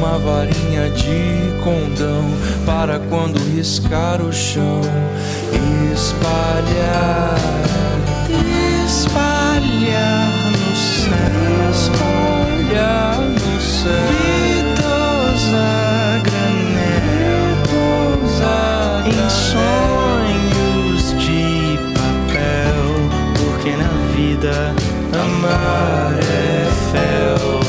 E: uma varinha de condão para quando riscar o chão espalhar, espalhar no céu, espalhar no céu. Gritos a granel, em sonhos de papel, porque na vida amar é fel